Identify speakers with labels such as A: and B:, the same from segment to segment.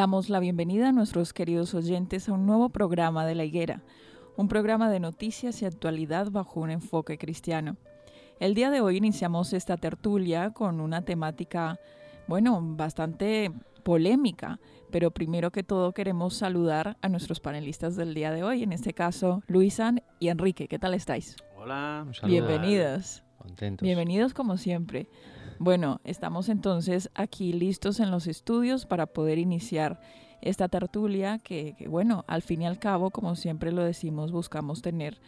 A: Damos la bienvenida a nuestros queridos oyentes a un nuevo programa de La Higuera, un programa de noticias y actualidad bajo un enfoque cristiano. El día de hoy iniciamos esta tertulia con una temática, bueno, bastante polémica, pero primero que todo queremos saludar a nuestros panelistas del día de hoy, en este caso Luisan y Enrique. ¿Qué tal estáis?
B: Hola,
A: bienvenidos.
B: Contentos.
A: Bienvenidos como siempre. Bueno, estamos entonces aquí listos en los estudios para poder iniciar esta tertulia que, bueno, al fin y al cabo, como siempre lo decimos, buscamos tener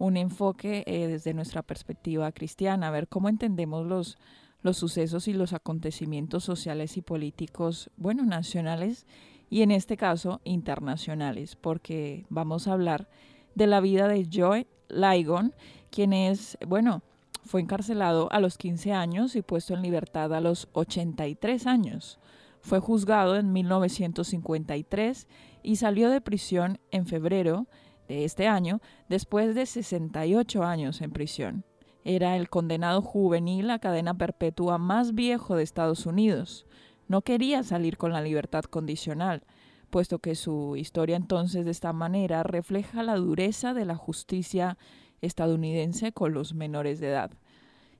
A: un enfoque eh, desde nuestra perspectiva cristiana, a ver cómo entendemos los, los sucesos y los acontecimientos sociales y políticos, bueno, nacionales y en este caso internacionales, porque vamos a hablar de la vida de Joy Ligon, quien es, bueno, fue encarcelado a los 15 años y puesto en libertad a los 83 años. Fue juzgado en 1953 y salió de prisión en febrero de este año después de 68 años en prisión. Era el condenado juvenil a cadena perpetua más viejo de Estados Unidos. No quería salir con la libertad condicional, puesto que su historia entonces de esta manera refleja la dureza de la justicia estadounidense con los menores de edad.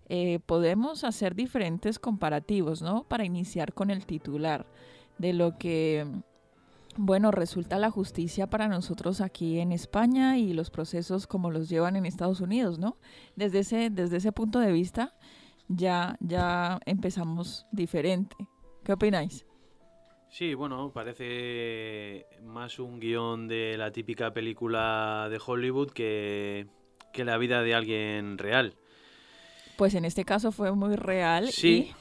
A: Eh, podemos hacer diferentes comparativos, ¿no? Para iniciar con el titular de lo que, bueno, resulta la justicia para nosotros aquí en España y los procesos como los llevan en Estados Unidos, ¿no? Desde ese, desde ese punto de vista ya, ya empezamos diferente. ¿Qué opináis?
B: Sí, bueno, parece más un guion de la típica película de Hollywood que, que la vida de alguien real.
A: Pues en este caso fue muy real y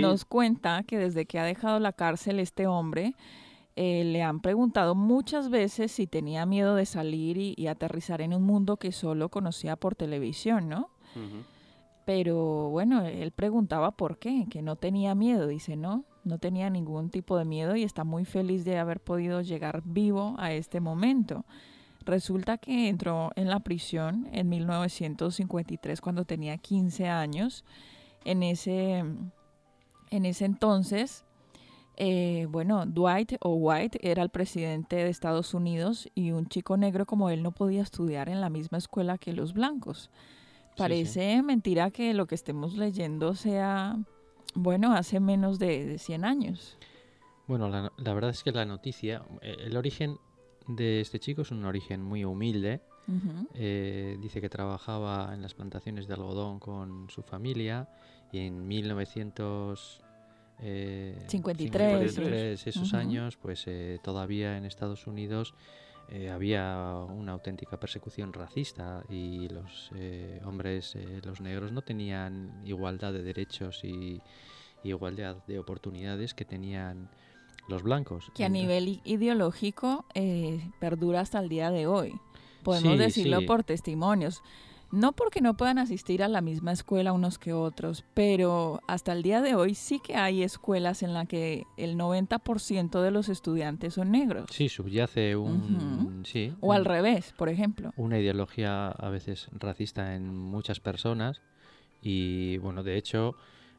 A: nos cuenta que desde que ha dejado la cárcel este hombre, eh, le han preguntado muchas veces si tenía miedo de salir y, aterrizar en un mundo que solo conocía por televisión, ¿no? Pero bueno, él preguntaba por qué, que no tenía miedo, dice, no, no tenía ningún tipo de miedo y está muy feliz de haber podido llegar vivo a este momento. Resulta que entró en la prisión en 1953 cuando tenía 15 años. En ese, en ese entonces, eh, bueno, Dwight o White era el presidente de Estados Unidos y un chico negro como él no podía estudiar en la misma escuela que los blancos. Parece mentira que lo que estemos leyendo sea, bueno, hace menos de, 100 años.
C: Bueno, la, la, verdad es que la noticia, eh, el origen de este chico es un origen muy humilde. Eh, dice que trabajaba en las plantaciones de algodón con su familia y en 1953, eh, esos años, pues eh, todavía en Estados Unidos había una auténtica persecución racista y los hombres, los negros, no tenían igualdad de derechos y igualdad de oportunidades que tenían los blancos.
A: Que a nivel ideológico eh, perdura hasta el día de hoy. Podemos decirlo por testimonios. No porque no puedan asistir a la misma escuela unos que otros, pero hasta el día de hoy sí que hay escuelas en las que el 90% de los estudiantes son negros.
C: Sí, subyace un... sí,
A: o al revés, por ejemplo.
C: Una ideología a veces racista en muchas personas y, bueno, de hecho,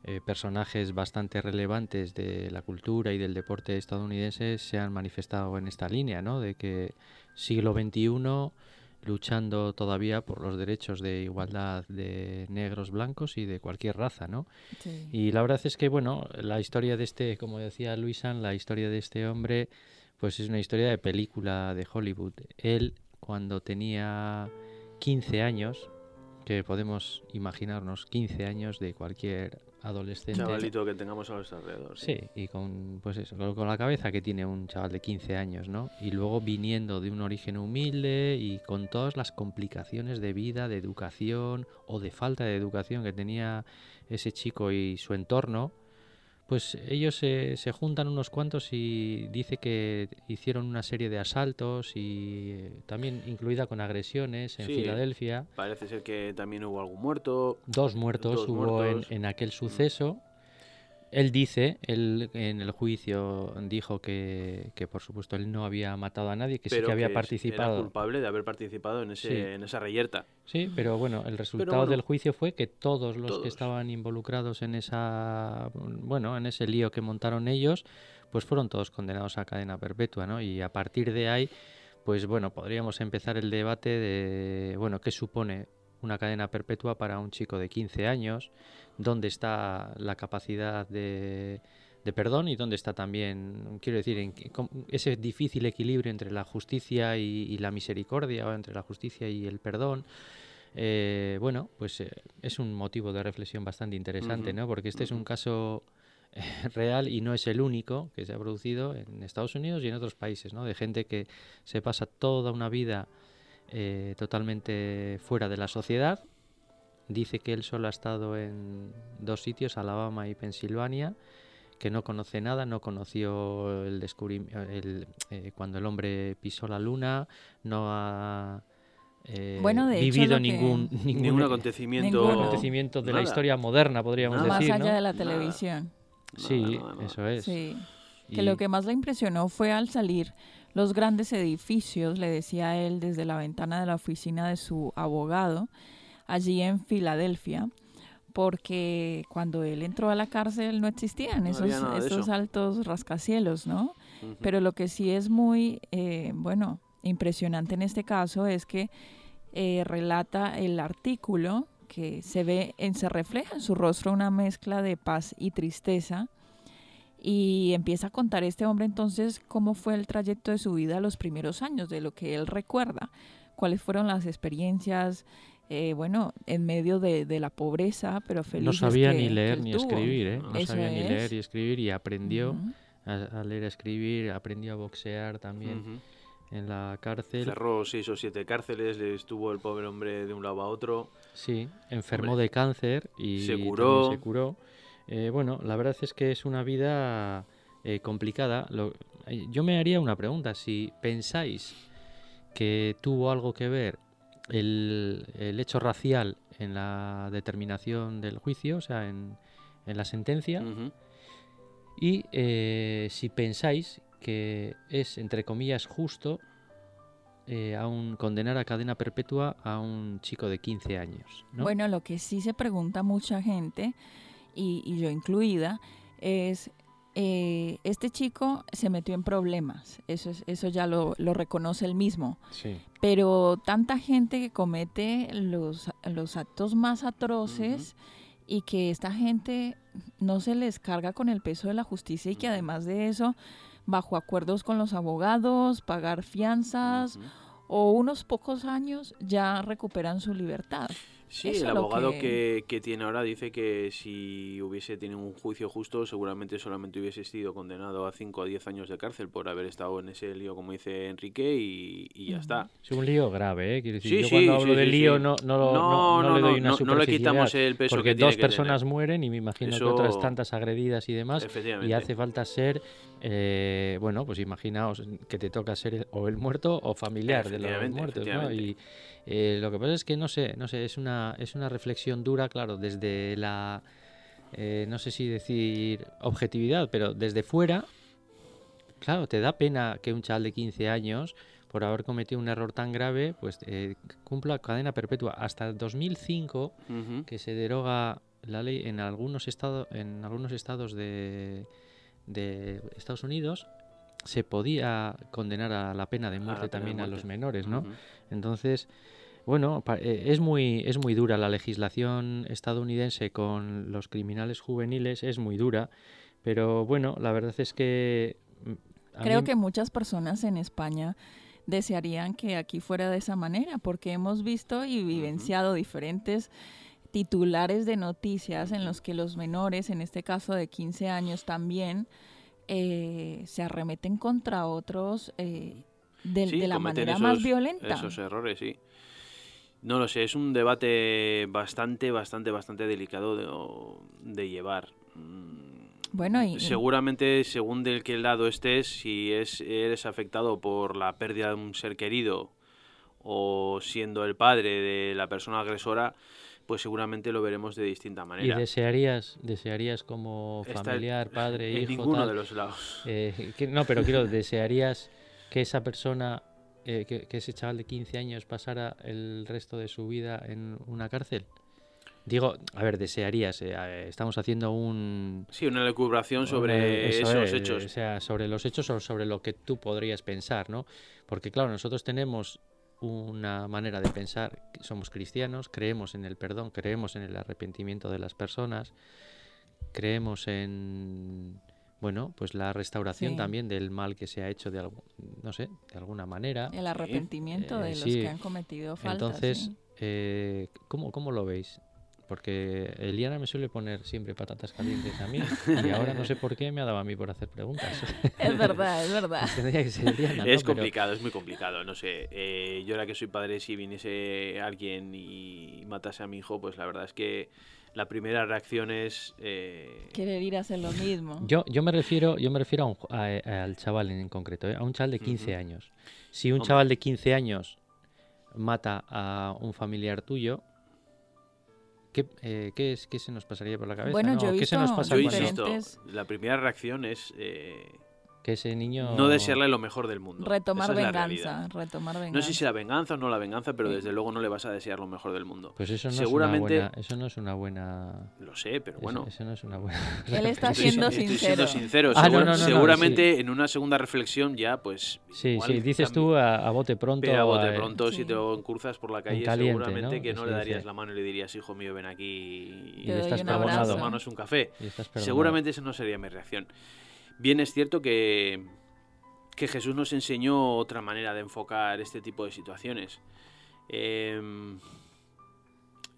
C: eh, personajes bastante relevantes de la cultura y del deporte estadounidense se han manifestado en esta línea, ¿no? De que siglo XXI luchando todavía por los derechos de igualdad de negros, blancos y de cualquier raza, ¿no? Y la verdad es que, bueno, la historia de este, como decía Luisan, la historia de este hombre, pues es una historia de película de Hollywood. Él, cuando tenía 15 años, que podemos imaginarnos 15 años de cualquier adolescente.
B: Chavalito que tengamos a nuestro alrededor.
C: Sí, y con, pues eso, con la cabeza que tiene un chaval de 15 años, ¿no? Y luego viniendo de un origen humilde y con todas las complicaciones de vida, de educación o de falta de educación que tenía ese chico y su entorno, pues ellos se, se, juntan unos cuantos y dice que hicieron una serie de asaltos y eh, también incluida con agresiones en Filadelfia.
B: Parece ser que también hubo algún muerto.
C: Dos muertos hubo En, en, aquel suceso. Él dice, él en el juicio dijo que, que, por supuesto él no había matado a nadie, que sí que había participado.
B: Era culpable de haber participado en, ese, en esa reyerta.
C: Sí, pero bueno, el resultado del juicio fue que todos los que estaban involucrados en esa, bueno, en ese lío que montaron ellos, pues fueron todos condenados a cadena perpetua, ¿no? Y a partir de ahí, pues bueno, podríamos empezar el debate de, bueno, qué supone una cadena perpetua para un chico de 15 años, dónde está la capacidad de, perdón y dónde está también, quiero decir, en, ese difícil equilibrio entre la justicia y, la misericordia, o entre la justicia y el perdón. Eh, bueno, pues eh, es un motivo de reflexión bastante interesante, ¿no? Porque este es un caso eh, real y no es el único que se ha producido en Estados Unidos y en otros países, ¿no? De gente que se pasa toda una vida totalmente fuera de la sociedad Dice que él solo ha estado en dos sitios, Alabama y Pensilvania, que no conoce nada, no conoció el descubrimiento, eh, cuando el hombre pisó la luna, no ha eh, vivido ningún,
B: ningún, acontecimiento,
C: acontecimiento de la historia moderna, podríamos decir.
A: Más allá de la televisión.
C: Sí, eso es.
A: Que lo que más le impresionó fue al salir los grandes edificios, le decía él desde la ventana de la oficina de su abogado, allí en Filadelfia, porque cuando él entró a la cárcel no existían esos, esos altos rascacielos, ¿no? Pero lo que sí es muy, eh, bueno, impresionante en este caso es que eh, relata el artículo que se ve, en, se refleja en su rostro una mezcla de paz y tristeza. Y empieza a contar este hombre entonces cómo fue el trayecto de su vida los primeros años, de lo que él recuerda, cuáles fueron las experiencias, eh, bueno, en medio de, la pobreza, pero feliz.
C: No sabía ni leer ni escribir, ¿eh? No sabía ni leer ni escribir y aprendió a, leer y escribir, aprendió a boxear también. En la cárcel.
B: Cerró seis o siete cárceles, le estuvo el pobre hombre de un lado a otro.
C: Sí, enfermó de cáncer y se curó. Se curó. Eh, bueno, la verdad es que es una vida eh, complicada. yo me haría una pregunta. Si pensáis que tuvo algo que ver el, hecho racial en la determinación del juicio, o sea, en, la sentencia. Y eh, si pensáis que es, entre comillas, justo eh, condenar a cadena perpetua a un chico de 15 años.
A: Bueno, lo que sí se pregunta mucha gente, y yo incluida, es eh, este chico se metió en problemas, eso, eso ya lo, reconoce él mismo. Pero tanta gente que comete los, los actos más atroces y que esta gente no se les carga con el peso de la justicia y que además de eso, bajo acuerdos con los abogados, pagar fianzas o unos pocos años ya recuperan su libertad.
B: Sí, el abogado que... Que, tiene ahora dice que si hubiese tenido un juicio justo, seguramente solamente hubiese sido condenado a 5 o 10 años de cárcel por haber estado en ese lío, como dice Enrique, y, ya está.
C: Es un lío grave, ¿eh? Quiero decir, yo cuando hablo de lío no, no, no, le doy una no, le quitamos el peso porque dos personas mueren y me imagino que otras tantas agredidas y demás, y hace falta ser, eh, bueno, pues imaginaos que te toca ser o el muerto o familiar de los muertos, ¿no? Y, Eh, lo que pasa es que no sé, no sé, es una, es una reflexión dura, claro, desde la, eh, no sé si decir objetividad, pero desde fuera, claro, te da pena que un chaval de 15 años, por haber cometido un error tan grave, pues eh, cumpla cadena perpetua. Hasta el 2005, que se deroga la ley en algunos estados, en algunos estados de, de Estados Unidos, se podía condenar a la pena de muerte también a los menores, ¿no? Entonces, bueno, eh, es muy, es muy dura la legislación estadounidense con los criminales juveniles, es muy dura, pero bueno, la verdad es que...
A: Mm, Creo que muchas personas en España desearían que aquí fuera de esa manera, porque hemos visto y vivenciado diferentes titulares de noticias en los que los menores, en este caso de 15 años también, eh, se arremeten contra otros eh, de, la manera más violenta.
B: Esos errores, sí. No lo sé, es un debate bastante, bastante, bastante delicado de, llevar. Mm,
A: bueno, y,
B: seguramente según del que lado estés, si es, eres afectado por la pérdida de un ser querido o siendo el padre de la persona agresora, pues seguramente lo veremos de distinta manera.
C: ¿Y desearías, desearías como familiar, padre, hijo?
B: En ninguno de los lados.
C: Eh, no, pero quiero, ¿desearías que esa persona, eh, que, ese chaval de 15 años pasara el resto de su vida en una cárcel? Digo, a ver, desearías, eh, estamos haciendo un...
B: Sí, una elucubración sobre esos hechos.
C: O sea, sobre los hechos o sobre lo que tú podrías pensar, ¿no? Porque claro, nosotros tenemos una manera de pensar, somos cristianos, creemos en el perdón, creemos en el arrepentimiento de las personas, creemos en bueno, pues la restauración también del mal que se ha hecho de algo, no sé, de alguna manera.
A: El arrepentimiento de eh, los que han cometido faltas.
C: Entonces, eh, ¿cómo, ¿cómo lo veis? Porque Eliana me suele poner siempre patatas calientes a mí y ahora no sé por qué me ha dado a mí por hacer preguntas.
A: Es verdad, es verdad.
B: Es complicado, es muy complicado, no sé. Eh, yo ahora que soy padre, si viniese alguien y matase a mi hijo, pues la verdad es que la primera reacción es... Eh...
A: Querer ir a hacer lo mismo.
C: Yo, yo me refiero, yo me refiero a al chaval en concreto, ¿eh? a un chaval de 15 años. Si un chaval de 15 años mata a un familiar tuyo, ¿Qué, eh, ¿qué, es, ¿Qué se nos pasaría por la cabeza?
A: Bueno, yo,
B: ¿qué
A: se nos
B: pasa yo insisto, la primera reacción es eh,
C: que ese niño...
B: No desearle lo mejor del mundo.
A: Retomar venganza, retomar venganza.
B: No sé si la venganza o no la venganza, pero desde luego no le vas a desear lo mejor del mundo.
C: Pues eso no, Seguramente... es, una buena, eso no es una buena...
B: Lo sé, pero bueno.
C: Eso, no es una buena...
A: Él está siendo
B: sincero.
A: Estoy siendo
B: sincero. Ah, seguramente en una segunda reflexión ya, pues...
C: Sí, sí, dices tú a, bote pronto.
B: a bote pronto, si te encurzas por la calle, seguramente que no le darías la mano y le dirías, hijo mío, ven aquí
C: y, le estás a
B: tomarnos un café. Seguramente esa no sería mi reacción. Bien es cierto que que Jesús nos enseñó otra manera de enfocar este tipo de situaciones. Em,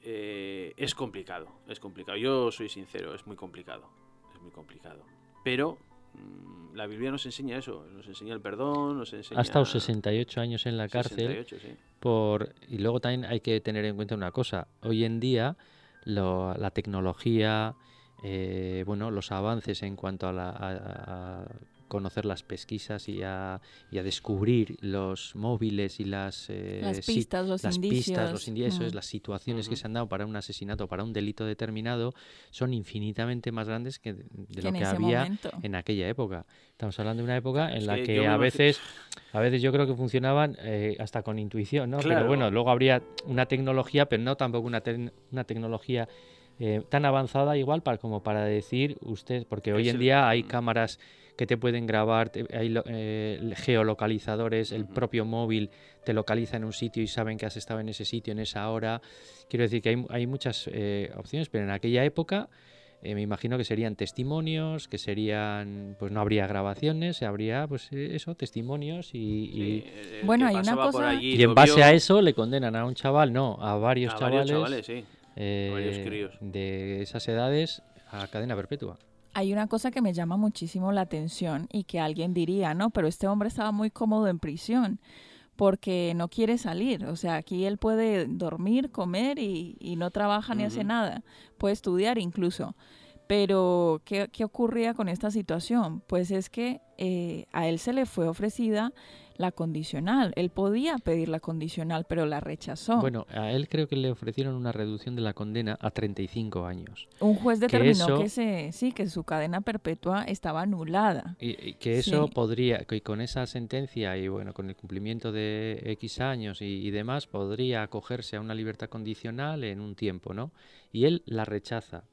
B: eh, es complicado, es complicado. Yo soy sincero, es muy complicado, es muy complicado. Pero mm, la Biblia nos enseña eso, nos enseña el perdón, nos enseña...
C: Ha estado 68 años en la cárcel. por Y luego también hay que tener en cuenta una cosa. Hoy en día la tecnología, eh, bueno, los avances en cuanto a la conocer las pesquisas y a, y a descubrir los móviles y las,
A: eh, las pistas, los las Pistas,
C: los indicios, las situaciones que se han dado para un asesinato, para un delito determinado, son infinitamente más grandes que de lo que había en aquella época. Estamos hablando de una época en la que, a veces, a veces yo creo que funcionaban eh, hasta con intuición, ¿no? Pero bueno, luego habría una tecnología, pero no tampoco una, una tecnología eh, tan avanzada igual para, como para decir usted, porque hoy en día hay cámaras que te pueden grabar, hay eh, geolocalizadores, el propio móvil te localiza en un sitio y saben que has estado en ese sitio en esa hora. Quiero decir que hay, muchas eh, opciones, pero en aquella época eh, me imagino que serían testimonios, que serían, pues no habría grabaciones, habría, pues eso, testimonios y...
A: bueno, hay una cosa...
C: Y en base a eso le condenan a un chaval, no, a varios chavales, de esas edades a cadena perpetua
A: hay una cosa que me llama muchísimo la atención y que alguien diría, no, pero este hombre estaba muy cómodo en prisión porque no quiere salir. O sea, aquí él puede dormir, comer y, no trabaja ni hace nada. Puede estudiar incluso. Pero, ¿qué, ocurría con esta situación? Pues es que eh, a él se le fue ofrecida la condicional. Él podía pedir la condicional, pero la rechazó.
C: Bueno, a él creo que le ofrecieron una reducción de la condena a 35 años.
A: Un juez determinó que, se, sí, que su cadena perpetua estaba anulada.
C: Y, que eso podría, que con esa sentencia y bueno, con el cumplimiento de X años y, y demás, podría acogerse a una libertad condicional en un tiempo, ¿no? Y él la rechaza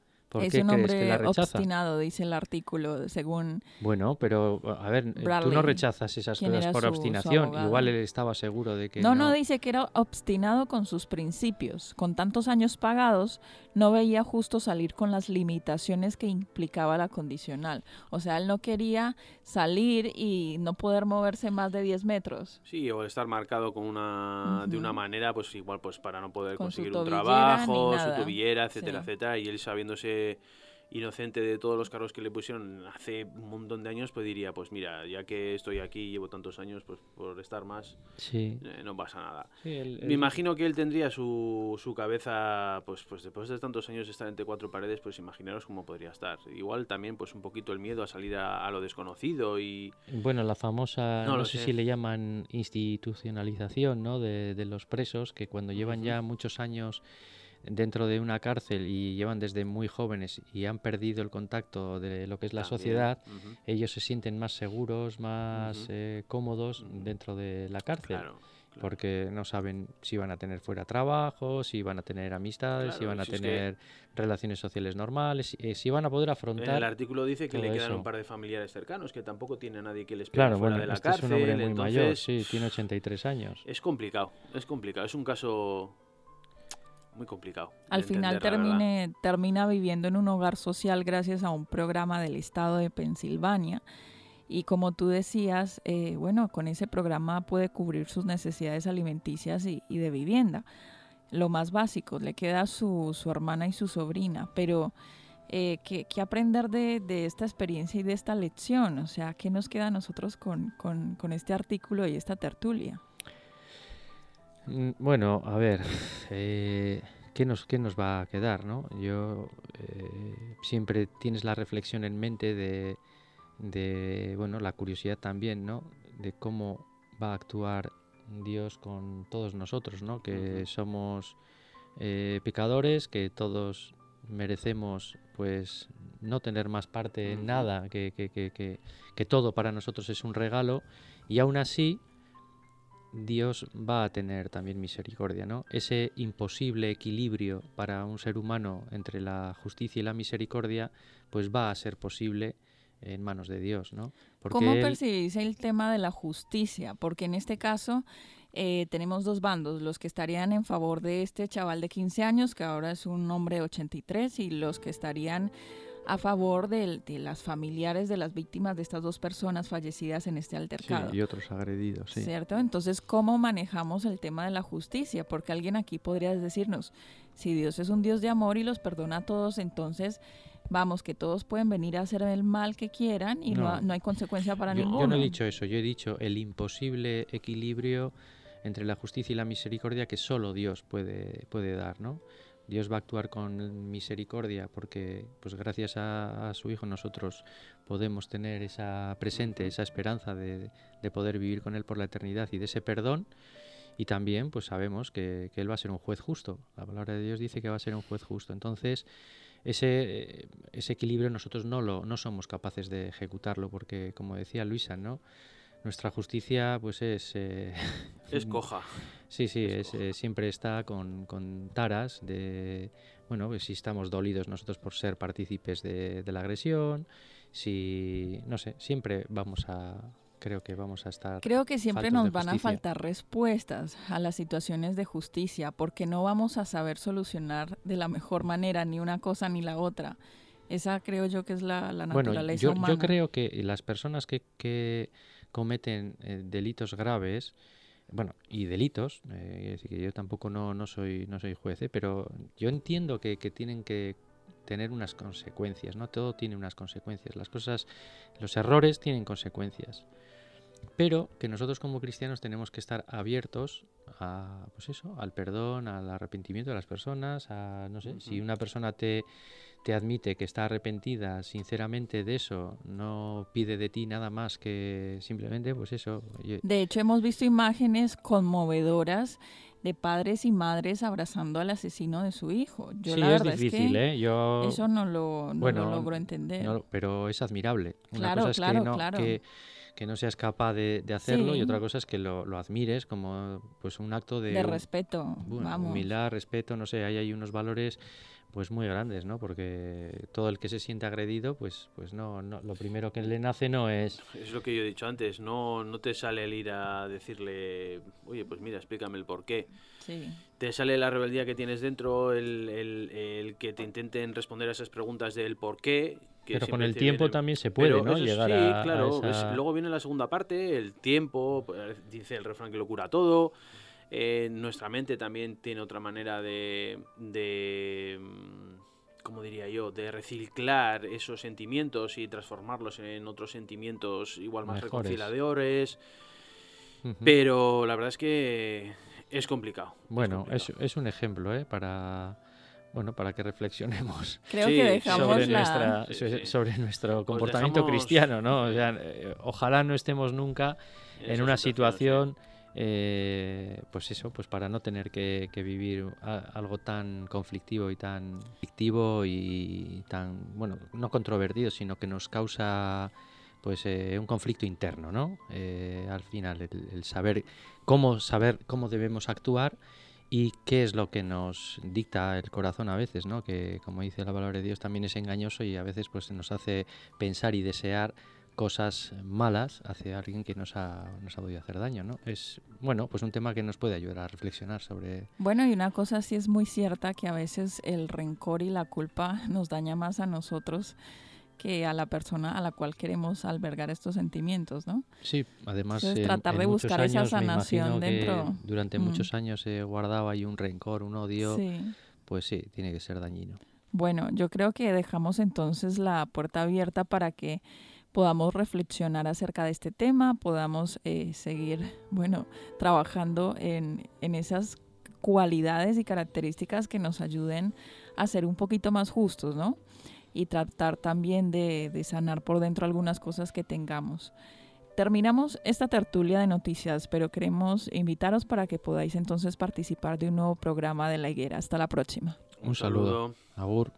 A: es un hombre obstinado, dice el artículo, según.
C: Bueno, pero a ver, tú no rechazas esas cosas por obstinación. Igual él estaba seguro de que.
A: No, no, dice que era obstinado con sus principios. Con tantos años pagados, no veía justo salir con las limitaciones que implicaba la condicional. O sea, él no quería salir y no poder moverse más de 10 metros.
B: Sí, o estar marcado con una, de una manera, pues igual, pues para no poder conseguir un trabajo, su tobillera, etcétera, etcétera. Y él sabiéndose inocente de todos los cargos que le pusieron hace un montón de años, pues diría, pues mira, ya que estoy aquí, llevo tantos años, pues por estar más,
C: sí.
B: Eh, no pasa nada. Me imagino que él tendría su, su cabeza, pues, pues después de tantos años estar entre cuatro paredes, pues imaginaros cómo podría estar. Igual también, pues un poquito el miedo a salir a, lo desconocido y...
C: Bueno, la famosa, no, sé, si le llaman institucionalización, ¿no? De, de los presos, que cuando llevan ya muchos años dentro de una cárcel y llevan desde muy jóvenes y han perdido el contacto de lo que es la sociedad, ellos se sienten más seguros, más eh, cómodos dentro de la cárcel. Porque no saben si van a tener fuera trabajo, si van a tener amistades, si van a tener relaciones sociales normales, eh, si van a poder afrontar.
B: el artículo dice que le quedan un par de familiares cercanos, que tampoco tiene a nadie que les claro, fuera de la este cárcel.
C: Es un hombre muy mayor, sí, tiene 83 años.
B: Es complicado, es complicado. Es un caso muy complicado.
A: Al final termine, termina viviendo en un hogar social gracias a un programa del estado de Pensilvania. Y como tú decías, eh, bueno, con ese programa puede cubrir sus necesidades alimenticias y, de vivienda. Lo más básico, le queda su, su hermana y su sobrina, pero eh, ¿qué, aprender de, de, esta experiencia y de esta lección? O sea, ¿qué nos queda a nosotros con, con, con este artículo y esta tertulia?
C: Mm, bueno, a ver, eh, ¿qué, nos, ¿qué nos va a quedar? ¿no? Yo eh, siempre tienes la reflexión en mente de, de, bueno, la curiosidad también, ¿no? De cómo va a actuar Dios con todos nosotros, ¿no? Que somos eh, pecadores, que todos merecemos, pues, no tener más parte en nada, que, que, que, que todo para nosotros es un regalo, y aún así Dios va a tener también misericordia, ¿no? Ese imposible equilibrio para un ser humano entre la justicia y la misericordia, pues va a ser posible en manos de Dios, ¿no?
A: ¿Cómo percibís el tema de la justicia? Porque en este caso eh, tenemos dos bandos, los que estarían en favor de este chaval de 15 años, que ahora es un hombre de 83, y los que estarían a favor de, las familiares de las víctimas de estas dos personas fallecidas en este altercado.
C: y otros agredidos, sí.
A: ¿Cierto? Entonces, ¿cómo manejamos el tema de la justicia? Porque alguien aquí podría decirnos, si Dios es un Dios de amor y los perdona a todos, entonces vamos, que todos pueden venir a hacer el mal que quieran y no, no, hay consecuencia para ninguno.
C: Yo no he dicho eso, yo he dicho el imposible equilibrio entre la justicia y la misericordia que solo Dios puede, puede dar, ¿no? Dios va a actuar con misericordia porque pues gracias a, su Hijo nosotros podemos tener esa presente, esa esperanza de, poder vivir con Él por la eternidad y de ese perdón. Y también pues sabemos que, Él va a ser un juez justo. La palabra de Dios dice que va a ser un juez justo. Entonces ese, ese equilibrio nosotros no, lo, no somos capaces de ejecutarlo porque como decía Luisa, ¿no? nuestra justicia pues es... Eh,
B: es coja.
C: Sí, sí, es, eh, siempre está con, con, taras de, bueno, pues si estamos dolidos nosotros por ser partícipes de, de, la agresión, si, no sé, siempre vamos a, creo que vamos a estar...
A: Creo que siempre nos van a faltar respuestas a las situaciones de justicia, porque no vamos a saber solucionar de la mejor manera ni una cosa ni la otra. Esa creo yo que es la, la naturaleza
C: bueno, yo, Yo creo que las personas que, que cometen eh, delitos graves, bueno, y delitos, eh, que yo tampoco no, no soy no soy juez, eh, pero yo entiendo que, que, tienen que tener unas consecuencias, ¿no? Todo tiene unas consecuencias. Las cosas, los errores tienen consecuencias. Pero que nosotros como cristianos tenemos que estar abiertos a, pues eso, al perdón, al arrepentimiento de las personas, a, no sé, si una persona te, te admite que está arrepentida sinceramente de eso, no pide de ti nada más que simplemente, pues eso.
A: De hecho, hemos visto imágenes conmovedoras de padres y madres abrazando al asesino de su hijo. Yo
C: sí,
A: la verdad
C: es difícil, ¿eh? Yo...
A: Eso no lo, no lo logro entender.
C: pero es admirable. Una cosa es que, no, que, no seas capaz de, hacerlo y otra cosa es que lo, lo, admires como pues un acto de...
A: De respeto, vamos.
C: Humildad, respeto, no sé, ahí hay unos valores pues muy grandes, ¿no? Porque todo el que se siente agredido, pues, pues no, no, lo primero que le nace no es...
B: Es lo que yo he dicho antes, no, no te sale el ir a decirle, oye, pues mira, explícame el por qué. Sí. Te sale la rebeldía que tienes dentro, el, el, el, que te intenten responder a esas preguntas del por qué.
C: Pero con el tiempo también se puede, ¿no? Llegar sí,
B: claro. luego viene la segunda parte, el tiempo, pues, dice el refrán que lo cura todo. Eh, nuestra mente también tiene otra manera de, de, mm, ¿cómo diría yo?, de reciclar esos sentimientos y transformarlos en otros sentimientos igual más reconciliadores. Pero la verdad es que es complicado.
C: Bueno, es, es, un ejemplo, ¿eh? Para bueno, para que reflexionemos
A: Creo que dejamos
C: sobre, nuestra, sobre nuestro comportamiento cristiano, ¿no? Eh, ojalá no estemos nunca en una situación eh, pues eso, pues para no tener que, vivir algo tan conflictivo y tan fictivo y tan, bueno, no controvertido, sino que nos causa pues eh, un conflicto interno, ¿no? Eh, al final, el, saber cómo saber cómo debemos actuar y qué es lo que nos dicta el corazón a veces, ¿no? Que como dice la palabra de Dios también es engañoso y a veces pues nos hace pensar y desear cosas malas hacia alguien que nos ha, nos ha podido hacer daño, ¿no? Es, bueno, pues un tema que nos puede ayudar a reflexionar sobre...
A: Bueno, y una cosa sí es muy cierta, que a veces el rencor y la culpa nos daña más a nosotros que a la persona a la cual queremos albergar estos sentimientos, ¿no?
C: Sí, además...
A: tratar de buscar esa sanación dentro...
C: Durante mm. muchos años se guardaba ahí un rencor, un odio, pues sí, tiene que ser dañino.
A: Bueno, yo creo que dejamos entonces la puerta abierta para que podamos reflexionar acerca de este tema, podamos eh, seguir, bueno, trabajando en, en esas cualidades y características que nos ayuden a ser un poquito más justos, ¿no? Y tratar también de, de, sanar por dentro algunas cosas que tengamos. Terminamos esta tertulia de noticias, pero queremos invitaros para que podáis entonces participar de un nuevo programa de la higuera. Hasta la próxima.
C: Un saludo. Agur.